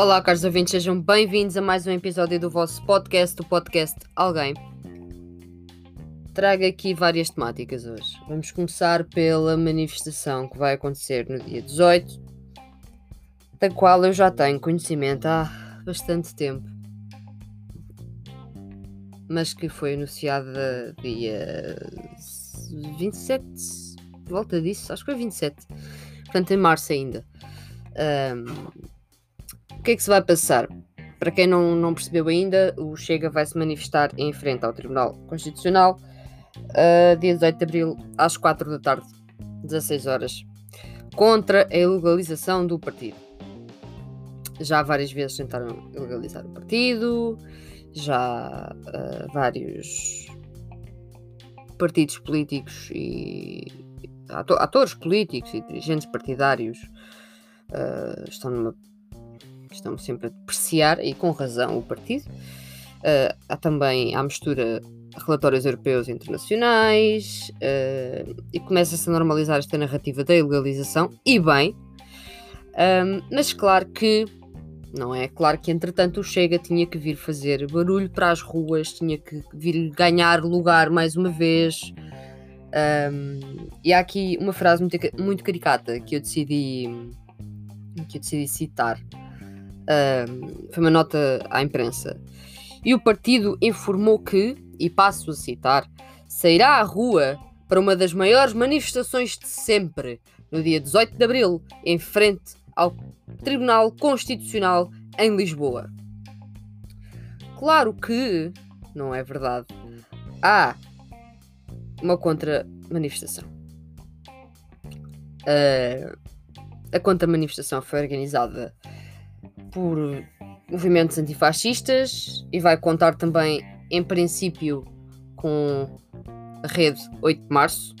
Olá, caros ouvintes, sejam bem-vindos a mais um episódio do vosso podcast, o podcast Alguém. Trago aqui várias temáticas hoje. Vamos começar pela manifestação que vai acontecer no dia 18, da qual eu já tenho conhecimento há bastante tempo, mas que foi anunciada dia 27, volta disso, acho que foi 27, portanto em março ainda. Um, o que é que se vai passar? Para quem não, não percebeu ainda, o Chega vai se manifestar em frente ao Tribunal Constitucional uh, dia 18 de Abril, às 4 da tarde, 16 horas, contra a ilegalização do partido. Já várias vezes tentaram ilegalizar o partido, já uh, vários partidos políticos e atores políticos e dirigentes partidários uh, estão numa estão sempre a depreciar, e com razão, o partido. Uh, há também a mistura relatórios europeus e internacionais uh, e começa-se a normalizar esta narrativa da ilegalização, e bem, um, mas claro que não é? Claro que entretanto o Chega tinha que vir fazer barulho para as ruas, tinha que vir ganhar lugar mais uma vez. Um, e há aqui uma frase muito, muito caricata que eu decidi que eu decidi citar Foi uma nota à imprensa. E o partido informou que, e passo a citar, sairá à rua para uma das maiores manifestações de sempre, no dia 18 de abril, em frente ao Tribunal Constitucional em Lisboa. Claro que não é verdade. Há uma contra-manifestação. Uh, a contra-manifestação foi organizada por movimentos antifascistas e vai contar também, em princípio, com a rede 8 de Março.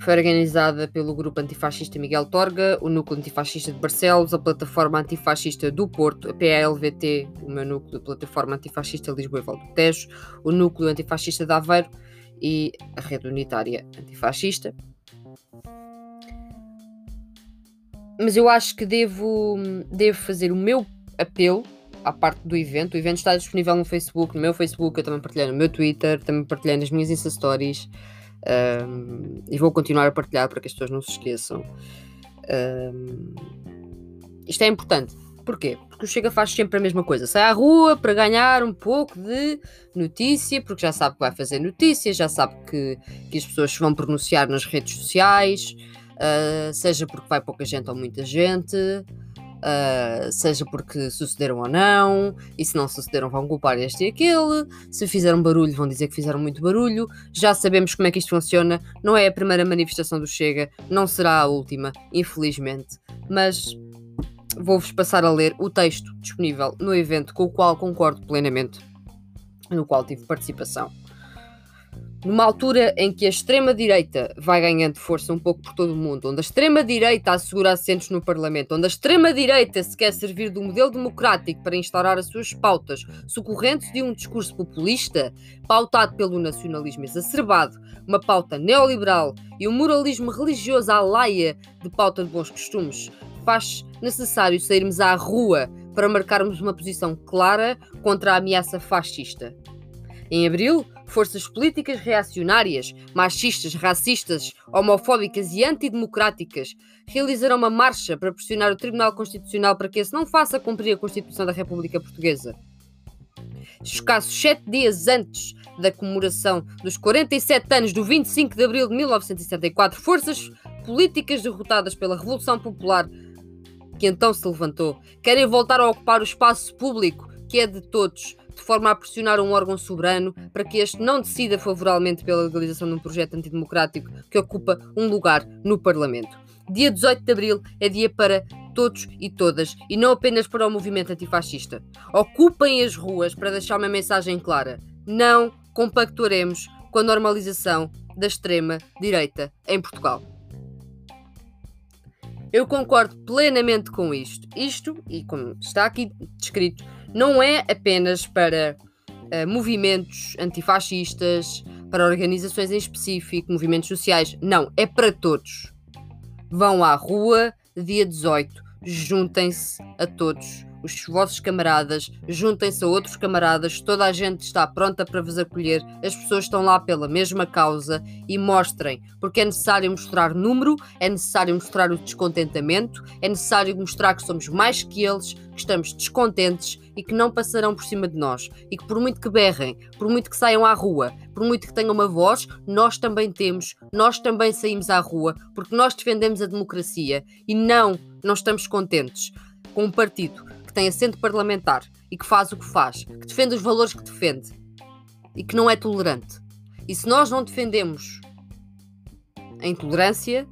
Foi organizada pelo grupo antifascista Miguel Torga, o núcleo antifascista de Barcelos, a plataforma antifascista do Porto, a PALVT, o meu núcleo de plataforma antifascista Lisboa e Val do Tejo, o núcleo antifascista de Aveiro e a rede unitária antifascista. Mas eu acho que devo, devo fazer o meu apelo à parte do evento. O evento está disponível no Facebook, no meu Facebook, eu também partilhei no meu Twitter, também partilhei nas minhas Insta Stories. Um, e vou continuar a partilhar para que as pessoas não se esqueçam. Um, isto é importante. Porquê? Porque o Chega faz sempre a mesma coisa. Sai à rua para ganhar um pouco de notícia, porque já sabe que vai fazer notícia, já sabe que, que as pessoas se vão pronunciar nas redes sociais uh, seja porque vai pouca gente ou muita gente, uh, seja porque sucederam ou não, e se não sucederam vão culpar este e aquele, se fizeram barulho vão dizer que fizeram muito barulho, já sabemos como é que isto funciona, não é a primeira manifestação do Chega, não será a última, infelizmente, mas vou-vos passar a ler o texto disponível no evento com o qual concordo plenamente, no qual tive participação. Numa altura em que a extrema-direita vai ganhando força um pouco por todo o mundo, onde a extrema-direita assegura assentos no Parlamento, onde a extrema-direita se quer servir do modelo democrático para instaurar as suas pautas, socorrentes de um discurso populista, pautado pelo nacionalismo exacerbado, uma pauta neoliberal e um moralismo religioso à laia de pauta de bons costumes, faz necessário sairmos à rua para marcarmos uma posição clara contra a ameaça fascista. Em abril, forças políticas reacionárias, machistas, racistas, homofóbicas e antidemocráticas realizarão uma marcha para pressionar o Tribunal Constitucional para que esse não faça cumprir a Constituição da República Portuguesa. Escassos sete dias antes da comemoração dos 47 anos do 25 de abril de 1974, forças políticas derrotadas pela Revolução Popular, que então se levantou, querem voltar a ocupar o espaço público que é de todos, de forma a pressionar um órgão soberano para que este não decida favoravelmente pela legalização de um projeto antidemocrático que ocupa um lugar no Parlamento. Dia 18 de Abril é dia para todos e todas, e não apenas para o movimento antifascista. Ocupem as ruas para deixar uma mensagem clara. Não compactuaremos com a normalização da extrema-direita em Portugal. Eu concordo plenamente com isto. Isto, e como está aqui descrito, não é apenas para uh, movimentos antifascistas, para organizações em específico, movimentos sociais. Não, é para todos. Vão à rua, dia 18, juntem-se a todos os vossos camaradas, juntem-se a outros camaradas, toda a gente está pronta para vos acolher, as pessoas estão lá pela mesma causa e mostrem, porque é necessário mostrar número, é necessário mostrar o descontentamento, é necessário mostrar que somos mais que eles, que estamos descontentes e que não passarão por cima de nós. E que por muito que berrem, por muito que saiam à rua, por muito que tenham uma voz, nós também temos, nós também saímos à rua, porque nós defendemos a democracia e não, não estamos contentes com um partido que tem assento parlamentar e que faz o que faz, que defende os valores que defende e que não é tolerante. E se nós não defendemos a intolerância,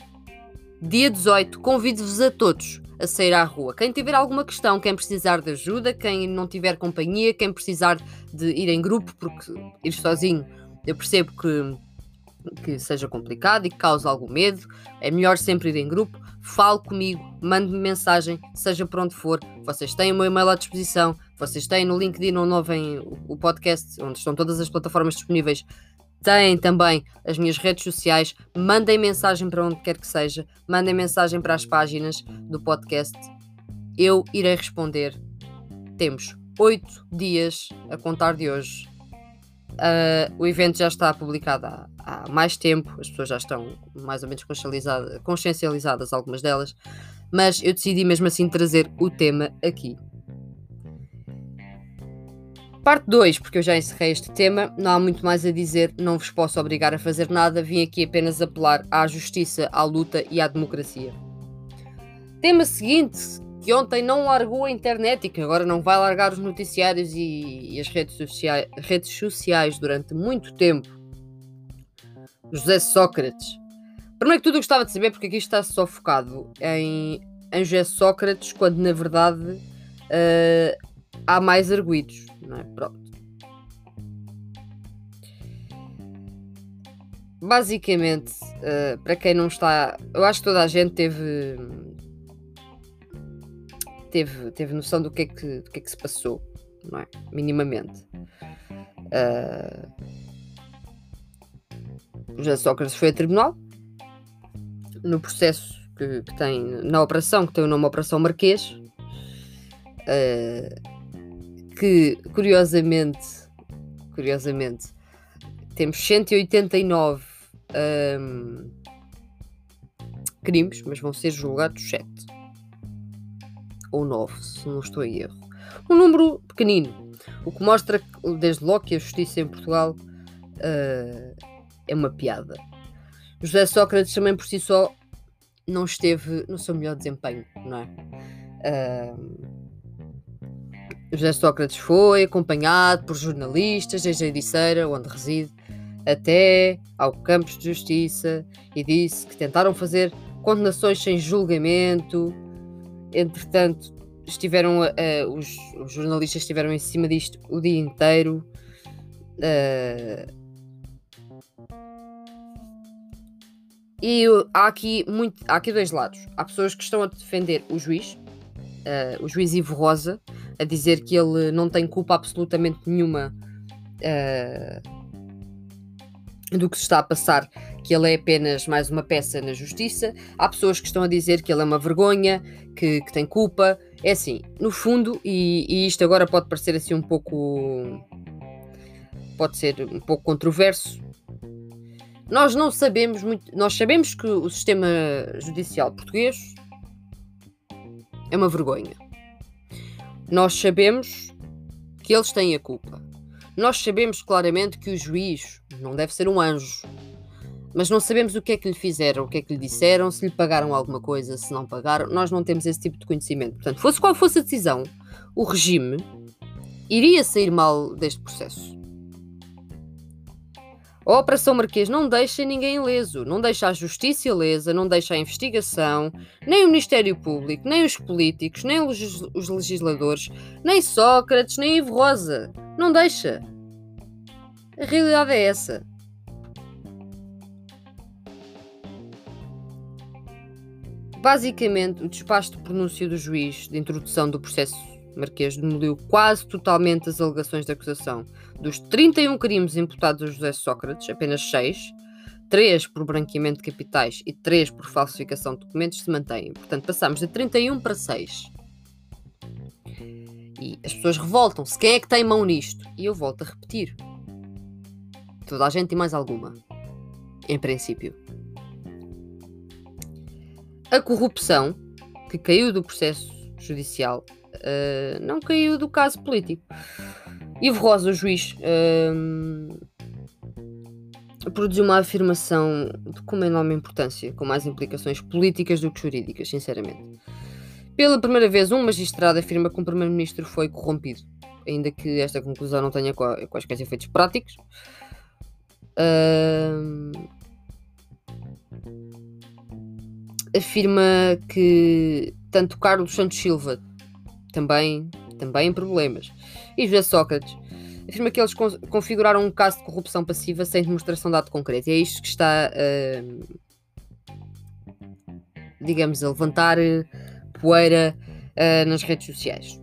dia 18, convido-vos a todos a sair à rua. Quem tiver alguma questão, quem precisar de ajuda, quem não tiver companhia, quem precisar de ir em grupo, porque ir sozinho eu percebo que, que seja complicado e que cause algum medo, é melhor sempre ir em grupo. Fale comigo, mande-me mensagem, seja por onde for. Vocês têm o meu e-mail à disposição, vocês têm no LinkedIn onde ouvem o podcast, onde estão todas as plataformas disponíveis. Têm também as minhas redes sociais. Mandem mensagem para onde quer que seja. Mandem mensagem para as páginas do podcast. Eu irei responder. Temos oito dias a contar de hoje. Uh, o evento já está publicado há, há, mais tempo, as pessoas já estão mais ou menos consciencializadas, consciencializadas, algumas delas, mas eu decidi mesmo assim trazer o tema aqui. Parte 2, porque eu já encerrei este tema, não há muito mais a dizer, não vos posso obrigar a fazer nada, vim aqui apenas apelar à justiça, à luta e à democracia. Tema seguinte, que ontem não largou a internet e que agora não vai largar os noticiários e, e as redes sociais, redes sociais durante muito tempo. José Sócrates. Primeiro que tudo eu gostava de saber porque aqui está só focado em, em José Sócrates, quando na verdade uh, há mais arguídos, não é? Pronto. Basicamente, uh, para quem não está, eu acho que toda a gente teve teve, teve noção do que, é que, do que é que se passou, não é? Minimamente. Uh, José Sócrates foi a tribunal no processo que, que, tem, na operação, que tem o nome Operação Marquês, uh, que curiosamente, curiosamente, temos 189 um, crimes, mas vão ser julgados 7 ou 9, se não estou em erro. Um número pequenino, o que mostra desde logo que a justiça em Portugal uh, é uma piada. José Sócrates também por si só não esteve no seu melhor desempenho, não é? Uh, José Sócrates foi acompanhado por jornalistas desde a Ediceira, onde reside, até ao Campos de Justiça e disse que tentaram fazer condenações sem julgamento, Entretanto, estiveram uh, os, os, jornalistas estiveram em cima disto o dia inteiro. Uh, e há aqui, muito, há aqui dois lados. Há pessoas que estão a defender o juiz, uh, o juiz Ivo Rosa, a dizer que ele não tem culpa absolutamente nenhuma do que se está a passar, que ele é apenas mais uma peça na justiça. Há pessoas que estão a dizer que ele é uma vergonha, que, que tem culpa. É assim, no fundo, e, e, isto agora pode parecer assim um pouco. pode ser um pouco controverso. Nós não sabemos muito. Nós sabemos que o sistema judicial português é uma vergonha. Nós sabemos que eles têm a culpa. Nós sabemos claramente que o juiz não deve ser um anjo, mas não sabemos o que é que lhe fizeram, o que é que lhe disseram, se lhe pagaram alguma coisa, se não pagaram. Nós não temos esse tipo de conhecimento. Portanto, fosse qual fosse a decisão, o regime iria sair mal deste processo. A Operação Marquês não deixa ninguém ileso, não deixa a justiça ilesa, não deixa a investigação, nem o Ministério Público, nem os políticos, nem os legisladores, nem Sócrates, nem Ivo Rosa. Não deixa. A realidade é essa. Basicamente, o despacho de pronúncio do juiz de introdução do processo Marquês demoliu quase totalmente as alegações de acusação. Dos 31 crimes imputados a José Sócrates, apenas 6, 3 por branqueamento de capitais e 3 por falsificação de documentos, se mantêm. Portanto, passamos de 31 para 6. E as pessoas revoltam-se. Quem é que tem mão nisto? E eu volto a repetir. Toda a gente e mais alguma. Em princípio. A corrupção que caiu do processo judicial uh, não caiu do caso político. Ivo Rosa, o juiz, uh, produziu uma afirmação de como enorme importância, com mais implicações políticas do que jurídicas, sinceramente. Pela primeira vez, um magistrado afirma que um primeiro-ministro foi corrompido, ainda que esta conclusão não tenha quaisquer efeitos práticos. Uh, afirma que tanto Carlos Santos Silva também, também em problemas e José Sócrates afirma que eles configuraram um caso de corrupção passiva sem demonstração de ato concreto. E é isto que está, uh, digamos, a levantar uh, poeira uh, nas redes sociais.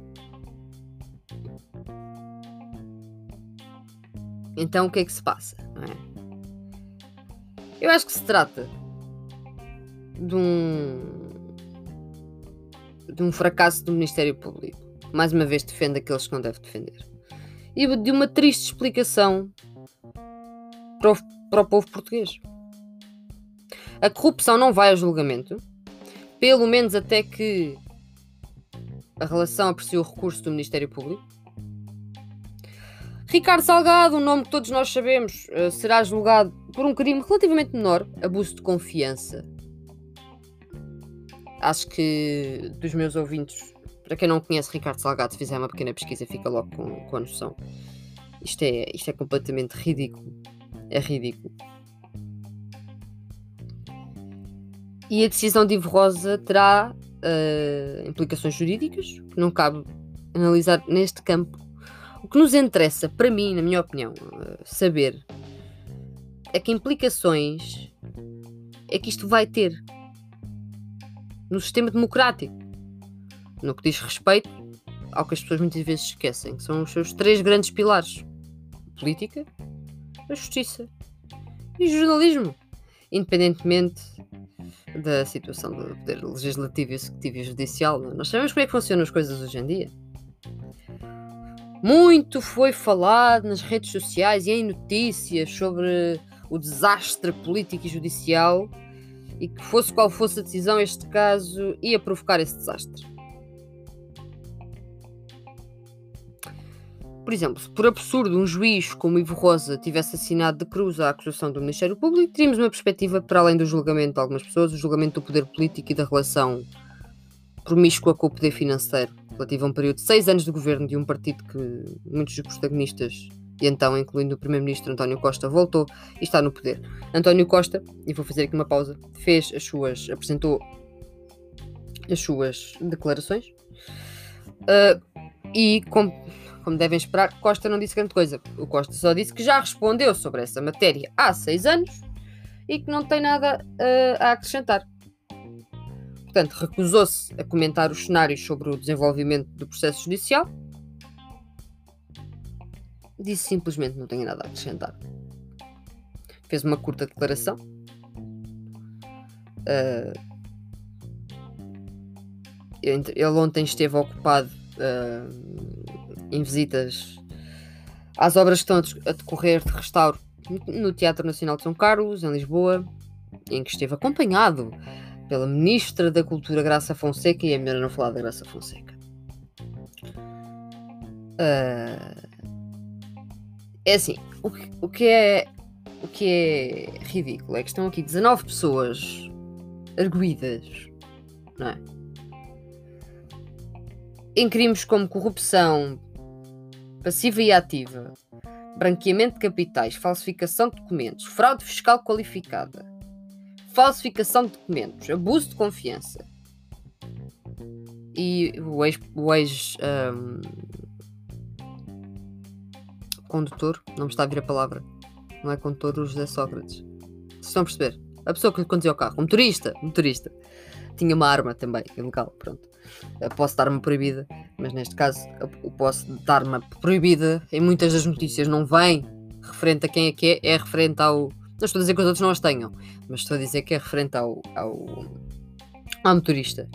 Então o que é que se passa? É? Eu acho que se trata de um de um fracasso do Ministério Público. Mais uma vez defende aqueles que não deve defender e de uma triste explicação para o, para o povo português. A corrupção não vai a julgamento, pelo menos até que a relação aprecie o recurso do Ministério Público. Ricardo Salgado, um nome que todos nós sabemos, eh, será julgado por um crime relativamente menor, abuso de confiança. Acho que dos meus ouvintes para quem não conhece Ricardo Salgado, se fizer uma pequena pesquisa, fica logo com, com a noção. Isto é, isto é completamente ridículo. É ridículo. E a decisão de Ivo Rosa terá uh, implicações jurídicas, que não cabe analisar neste campo. O que nos interessa, para mim, na minha opinião, uh, saber é que implicações é que isto vai ter no sistema democrático no que diz respeito ao que as pessoas muitas vezes esquecem, que são os seus três grandes pilares: a política, a justiça e o jornalismo, independentemente da situação do poder legislativo, executivo e judicial. É? Nós sabemos como é que funcionam as coisas hoje em dia. Muito foi falado nas redes sociais e em notícias sobre o desastre político e judicial e que fosse qual fosse a decisão, este caso ia provocar esse desastre. Por exemplo, se por absurdo um juiz como Ivo Rosa tivesse assinado de cruz a acusação do Ministério Público, teríamos uma perspectiva para além do julgamento de algumas pessoas, o julgamento do poder político e da relação promíscua com o poder financeiro, relativo a um período de seis anos de governo de um partido que muitos dos protagonistas, e então incluindo o Primeiro-Ministro António Costa, voltou e está no poder. António Costa, e vou fazer aqui uma pausa, fez as suas, apresentou as suas declarações uh, e com como devem esperar, Costa não disse grande coisa. O Costa só disse que já respondeu sobre essa matéria há seis anos e que não tem nada uh, a acrescentar. Portanto, recusou-se a comentar os cenários sobre o desenvolvimento do processo judicial. Disse simplesmente não tenho nada a acrescentar. Fez uma curta declaração. Uh, ele ontem esteve ocupado uh, em visitas às obras que estão a decorrer de restauro no Teatro Nacional de São Carlos, em Lisboa, em que esteve acompanhado pela Ministra da Cultura Graça Fonseca, e é melhor não falar da Graça Fonseca. Uh, é assim, o que, o que, é o que é ridículo é que estão aqui 19 pessoas arguídas, não é? Em crimes como corrupção, passiva e ativa, branqueamento de capitais, falsificação de documentos, fraude fiscal qualificada, falsificação de documentos, abuso de confiança. E o ex, o ex um, condutor, não me está a vir a palavra, não é condutor, o José Sócrates. Vocês estão a perceber? A pessoa que conduzia o carro, o motorista, motorista, tinha uma arma também, ilegal, pronto. Posso dar-me proibida, mas neste caso eu posso dar-me proibida em muitas das notícias não vem referente a quem é que é, é referente ao. Não estou a dizer que os outros não as tenham, mas estou a dizer que é referente ao, ao, ao motorista.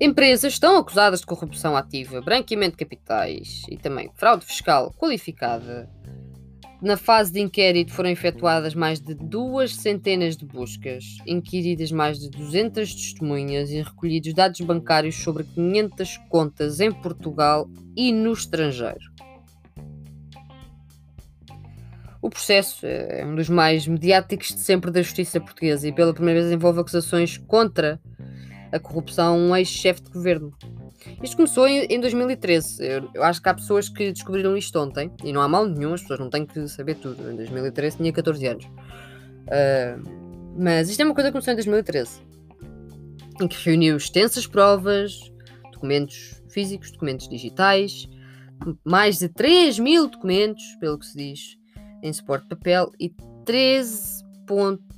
Empresas estão acusadas de corrupção ativa, branqueamento de capitais e também fraude fiscal qualificada. Na fase de inquérito foram efetuadas mais de duas centenas de buscas, inquiridas mais de 200 testemunhas e recolhidos dados bancários sobre 500 contas em Portugal e no estrangeiro. O processo é um dos mais mediáticos de sempre da justiça portuguesa e pela primeira vez envolve acusações contra a corrupção um ex-chefe de governo. Isto começou em, em 2013. Eu, eu, acho que há pessoas que descobriram isto ontem, e não há mal nenhum, as pessoas não têm que saber tudo. Em 2013 tinha 14 anos. Uh, mas isto é uma coisa que começou em 2013, em que reuniu extensas provas, documentos físicos, documentos digitais, mais de 3 mil documentos, pelo que se diz, em suporte de papel, e 13 pontos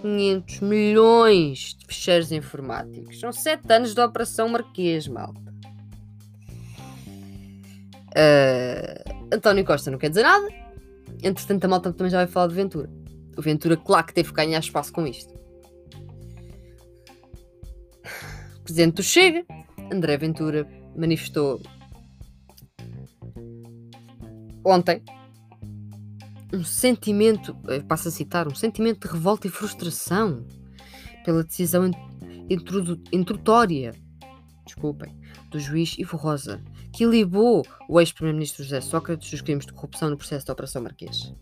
500 milhões de ficheiros informáticos. São 7 anos de Operação Marquês, malta. Uh, António Costa não quer dizer nada. Entretanto, a malta também já vai falar de Ventura. O Ventura, claro que teve que ganhar espaço com isto. O presidente do Chega, André Ventura, manifestou ontem um sentimento, eh, passo a citar, um sentimento de revolta e frustração pela decisão introdutória, desculpem, do juiz Ivo Rosa, que libou o ex-primeiro-ministro José Sócrates dos crimes de corrupção no processo da Operação Marquês.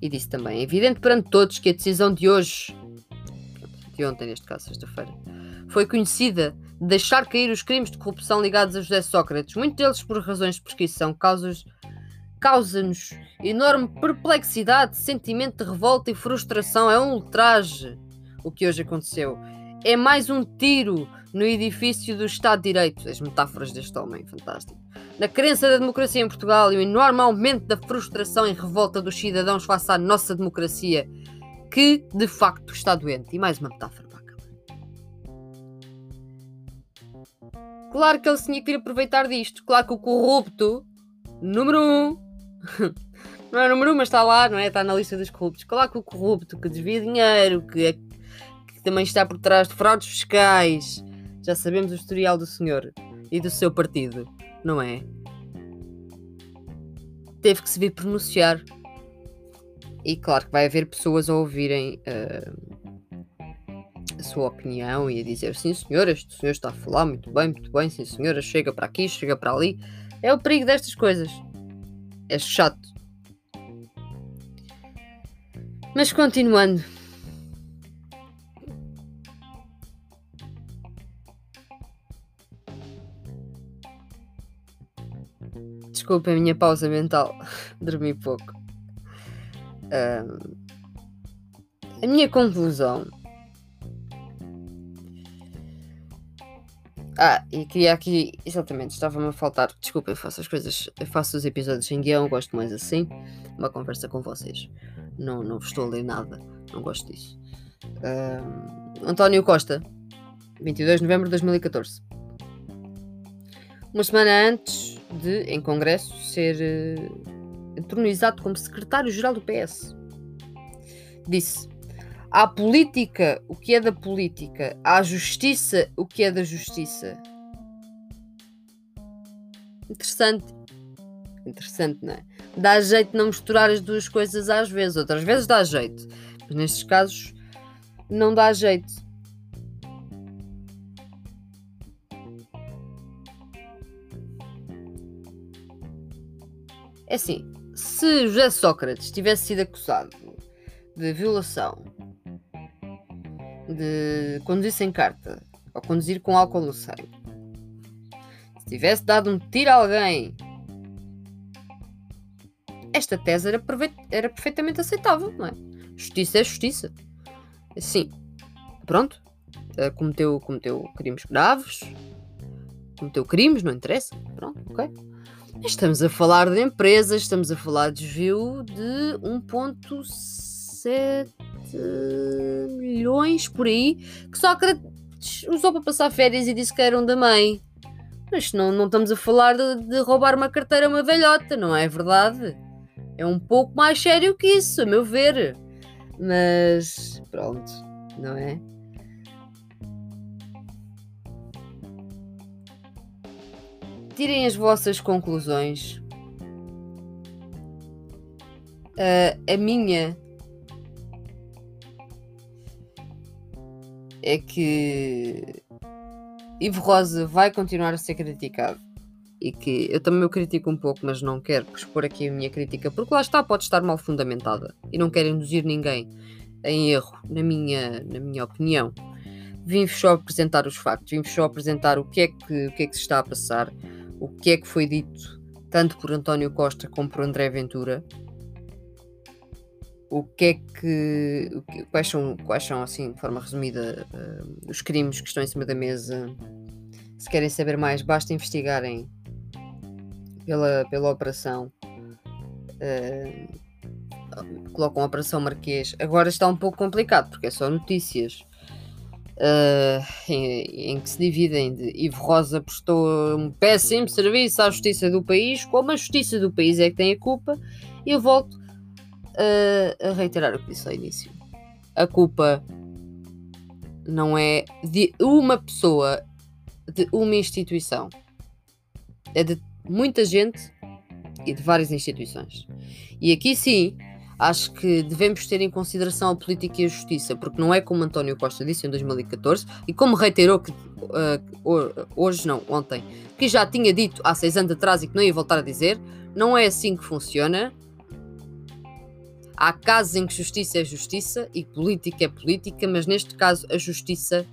E disse também: é evidente perante todos que a decisão de hoje, de ontem, neste caso, sexta-feira, foi conhecida deixar cair os crimes de corrupção ligados a José Sócrates, muitos deles por razões de prescrição, causas causa-nos enorme perplexidade, sentimento de revolta e frustração. É um ultraje o que hoje aconteceu. É mais um tiro no edifício do Estado de Direito. As metáforas deste homem, fantástico. Na crença da democracia em Portugal e o enorme aumento da frustração e revolta dos cidadãos face à nossa democracia, que de facto está doente. E mais uma metáfora. Claro que ele tinha que vir aproveitar disto. Claro que o corrupto, número um, não é número um, mas está lá, não é? Está na lista dos corruptos. Claro que o corrupto que desvia dinheiro, que, é, que também está por trás de fraudes fiscais, já sabemos o historial do senhor e do seu partido, não é? Teve que se vir pronunciar. E claro que vai haver pessoas a ouvirem. Uh, a sua opinião e a dizer sim senhora, este senhor está a falar muito bem, muito bem, sim senhora, chega para aqui, chega para ali. É o perigo destas coisas. É chato. Mas continuando. Desculpa a minha pausa mental. Dormi pouco. Um, a minha conclusão Ah, e queria aqui, exatamente, estava-me a faltar. Desculpa, eu faço as coisas, eu faço os episódios em guião, gosto mais assim. Uma conversa com vocês. Não, não estou a ler nada, não gosto disso. Uh, António Costa, 22 de novembro de 2014. Uma semana antes de, em Congresso, ser uh, entronizado como secretário-geral do PS. Disse: à política o que é da política, à justiça o que é da justiça. Interessante. Interessante, não é? Dá jeito não misturar as duas coisas às vezes, outras vezes dá jeito, mas nestes casos não dá jeito. É assim, se José Sócrates tivesse sido acusado de violação de conduzir sem carta ou conduzir com álcool no sangue, se tivesse dado um tiro a alguém, esta tese era, era perfeitamente aceitável, não é? Justiça é justiça. Sim, pronto, uh, cometeu, cometeu crimes graves, cometeu crimes, não interessa, pronto, ok. Estamos a falar de empresas, estamos a falar de desvio de 1.7 milhões por aí, que Sócrates usou para passar férias e disse que eram da mãe. Mas não, não estamos a falar de, de roubar uma carteira a uma velhota, não é verdade? É um pouco mais sério que isso, a meu ver. Mas pronto, não é? Tirem as vossas conclusões. Uh, a minha é que Ivo Rosa vai continuar a ser criticado e que eu também o critico um pouco, mas não quero expor aqui a minha crítica, porque lá está, pode estar mal fundamentada e não quero induzir ninguém em erro, na minha, na minha opinião. Vim-vos só apresentar os factos, vim-vos só apresentar o que, é que, o que é que se está a passar, o que é que foi dito, tanto por António Costa como por André Ventura. O que é que. Quais são, quais são assim, de forma resumida, uh, os crimes que estão em cima da mesa? Se querem saber mais, basta investigarem pela, pela operação. Uh, colocam a Operação Marquês. Agora está um pouco complicado, porque é só notícias. Uh, em, em, que se dividem de Ivo Rosa prestou um péssimo serviço à justiça do país, como a justiça do país é que tem a culpa, eu volto a reiterar o que disse ao início. A culpa não é de uma pessoa, de uma instituição, é de muita gente e de várias instituições. E aqui sim, acho que devemos ter em consideração a política e a justiça, porque não é como António Costa disse em 2014 e como reiterou que uh, hoje não, ontem, que já tinha dito há seis anos atrás e que não ia voltar a dizer, não é assim que funciona. Há casos em que justiça é justiça e política é política, mas neste caso a justiça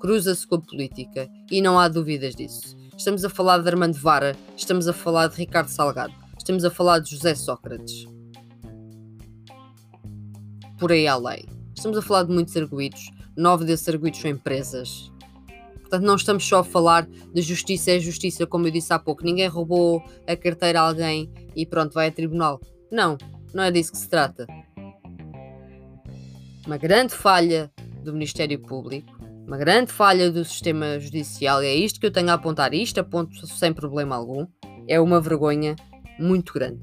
cruza-se com a política e não há dúvidas disso. Estamos a falar de Armando Vara, estamos a falar de Ricardo Salgado, estamos a falar de José Sócrates. Por aí além. Estamos a falar de muitos arguídos, nove desses arguídos são empresas. Portanto, não estamos só a falar de justiça é justiça, como eu disse há pouco. Ninguém roubou a carteira a alguém e pronto, vai a tribunal. Não, não é disso que se trata. Uma grande falha do Ministério Público uma grande falha do sistema judicial, é isto que eu tenho a apontar, isto aponto sem problema algum, é uma vergonha muito grande.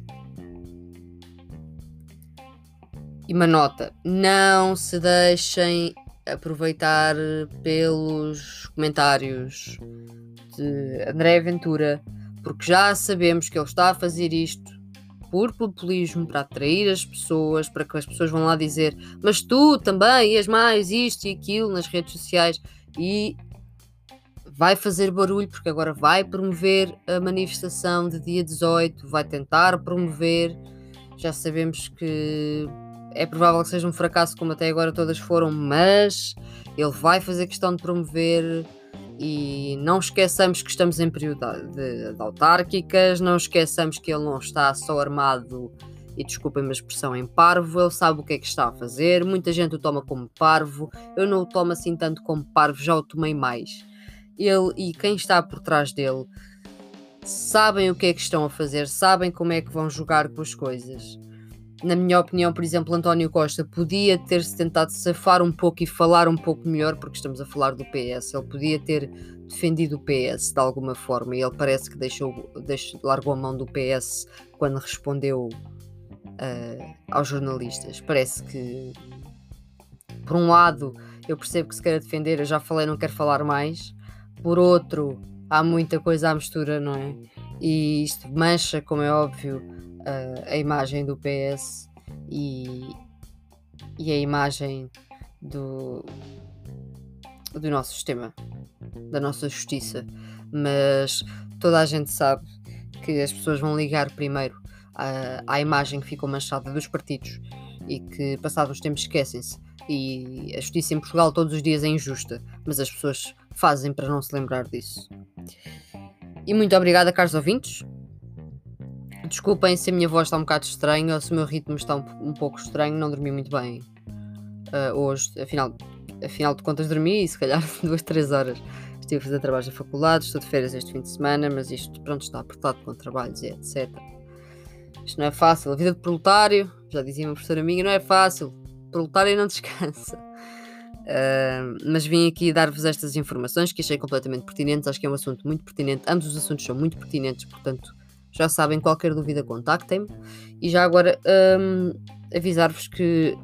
E uma nota: não se deixem aproveitar pelos comentários de André Ventura, porque já sabemos que ele está a fazer isto por populismo, para atrair as pessoas, para que as pessoas vão lá dizer, mas tu também és mais isto e aquilo nas redes sociais e vai fazer barulho porque agora vai promover a manifestação de dia 18, vai tentar promover. Já sabemos que é provável que seja um fracasso, como até agora todas foram, mas ele vai fazer questão de promover e não esqueçamos que estamos em período de, de autárquicas, não esqueçamos que ele não está só armado e desculpem-me a expressão em parvo, ele sabe o que é que está a fazer, muita gente o toma como parvo, eu não o tomo assim tanto como parvo, já o tomei mais. Ele e quem está por trás dele sabem o que é que estão a fazer, sabem como é que vão jogar com as coisas na minha opinião, por exemplo, António Costa podia ter-se tentado safar um pouco e falar um pouco melhor, porque estamos a falar do PS. Ele podia ter defendido o PS de alguma forma e ele parece que deixou, deixou largou a mão do PS quando respondeu uh, aos jornalistas. Parece que, por um lado, eu percebo que se quer defender, eu já falei, não quero falar mais. Por outro, há muita coisa à mistura, não é? E isto mancha, como é óbvio a, imagem do PS e, e a imagem do, do nosso sistema, da nossa justiça. Mas toda a gente sabe que as pessoas vão ligar primeiro à, à imagem que ficou manchada dos partidos e que passados uns tempos esquecem-se. E a justiça em Portugal todos os dias é injusta, mas as pessoas fazem para não se lembrar disso. E muito obrigada, caros ouvintes. Desculpem se a minha voz está um bocado estranha ou se o meu ritmo está um, um pouco estranho, não dormi muito bem uh, hoje. Afinal, afinal de contas, dormi e se calhar duas, três horas. Estive a fazer trabalhos da faculdade, estou de férias este fim de semana, mas isto pronto está apertado com trabalhos e etc. Isto não é fácil. A vida de proletário, já dizia uma professora minha, não é fácil. Proletário não descansa. Uh, mas vim aqui dar-vos estas informações que achei completamente pertinentes. Acho que é um assunto muito pertinente. Ambos os assuntos são muito pertinentes, portanto, já sabem, qualquer dúvida contactem-me. E já agora um, avisar-vos que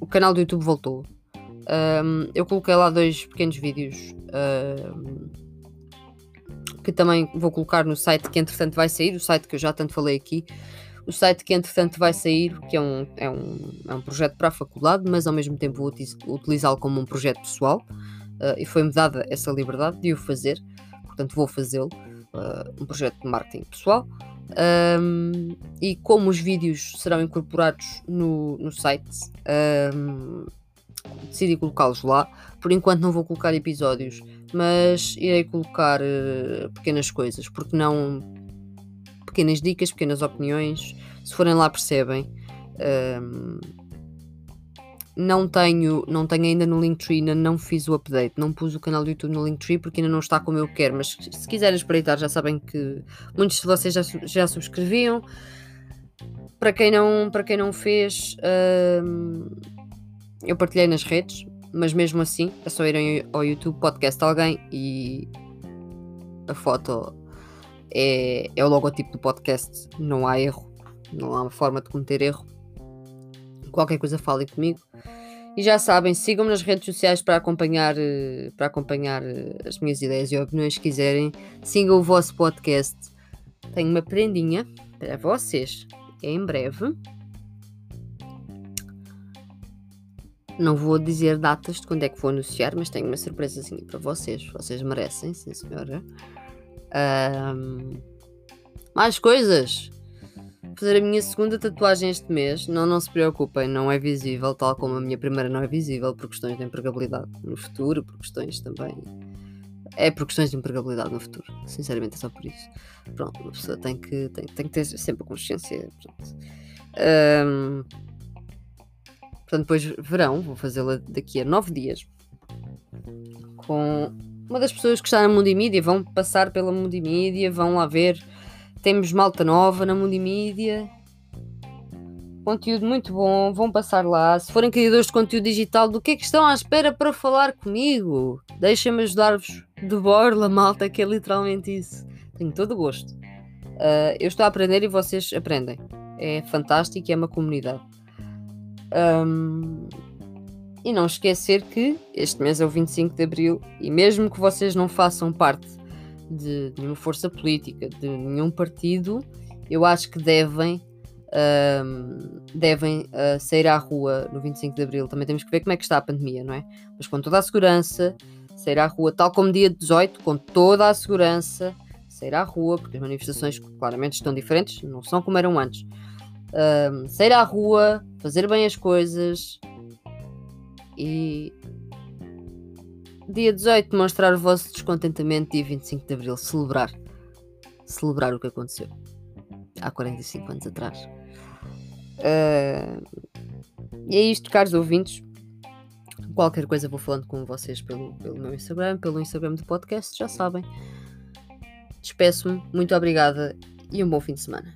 o canal do YouTube voltou. Um, eu coloquei lá dois pequenos vídeos um, que também vou colocar no site que entretanto vai sair, o site que eu já tanto falei aqui, o site que entretanto vai sair, que é um, é um, é um projeto para a faculdade, mas ao mesmo tempo vou utilizá-lo como um projeto pessoal uh, e foi-me dada essa liberdade de o fazer, portanto vou fazê-lo, uh, um projeto de marketing pessoal. Um, e como os vídeos serão incorporados no, no site, um, decidi colocá-los lá. Por enquanto não vou colocar episódios, mas irei colocar uh, pequenas coisas, porque não pequenas dicas, pequenas opiniões. Se forem lá percebem. Um, não tenho, não tenho ainda no Linktree, ainda não fiz o update, não pus o canal do YouTube no Linktree porque ainda não está como eu quero, mas se quiserem espreitar já sabem que muitos de vocês já, já subscreviam. Para quem não, para quem não fez, hum, eu partilhei nas redes, mas mesmo assim é só irem ao YouTube podcast alguém e a foto é, é o logotipo do podcast, não há erro, não há forma de cometer erro. Qualquer coisa falem comigo. E já sabem, sigam-me nas redes sociais para acompanhar, eh, para acompanhar eh, as minhas ideias e opiniões se quiserem. Sigam o vosso podcast. Tenho uma prendinha para vocês. É em breve. Não vou dizer datas de quando é que vou anunciar, mas tenho uma surpresazinha para vocês. Vocês merecem, sim senhora. Um, mais coisas fazer a minha segunda tatuagem este mês. Não, não se preocupem, não é visível, tal como a minha primeira não é visível, por questões de empregabilidade no futuro, por questões também. É por questões de empregabilidade no futuro. Sinceramente, é só por isso. Pronto, uma pessoa tem que, tem, tem que ter sempre a consciência. Um, portanto, depois verão, vou fazê-la daqui a nove dias com uma das pessoas que está na Mundimídia. Vão passar pela Mundimídia, vão lá ver temos malta nova na Mundimídia. Conteúdo muito bom, vão passar lá. Se forem criadores de conteúdo digital, do que é que estão à espera para falar comigo? Deixem-me ajudar-vos de borla, malta, que é literalmente isso. Tenho todo o gosto. Uh, eu estou a aprender e vocês aprendem. É fantástico é uma comunidade. Um, e não esquecer que este mês é o 25 de Abril e mesmo que vocês não façam parte de nenhuma força política, de nenhum partido, eu acho que devem, devem uh, sair à rua no 25 de Abril. Também temos que ver como é que está a pandemia, não é? Mas com toda a segurança, sair à rua, tal como dia 18, com toda a segurança, sair à rua, porque as manifestações claramente estão diferentes, não são como eram antes. Sair à rua, fazer bem as coisas e Dia 18, demonstrar o vosso descontentamento. Dia 25 de Abril, celebrar. Celebrar o que aconteceu há 45 anos atrás. Uh, e é isto, caros ouvintes. Qualquer coisa vou falando com vocês pelo, pelo meu Instagram, pelo Instagram do podcast, já sabem. Despeço-me, muito obrigada e um bom fim de semana.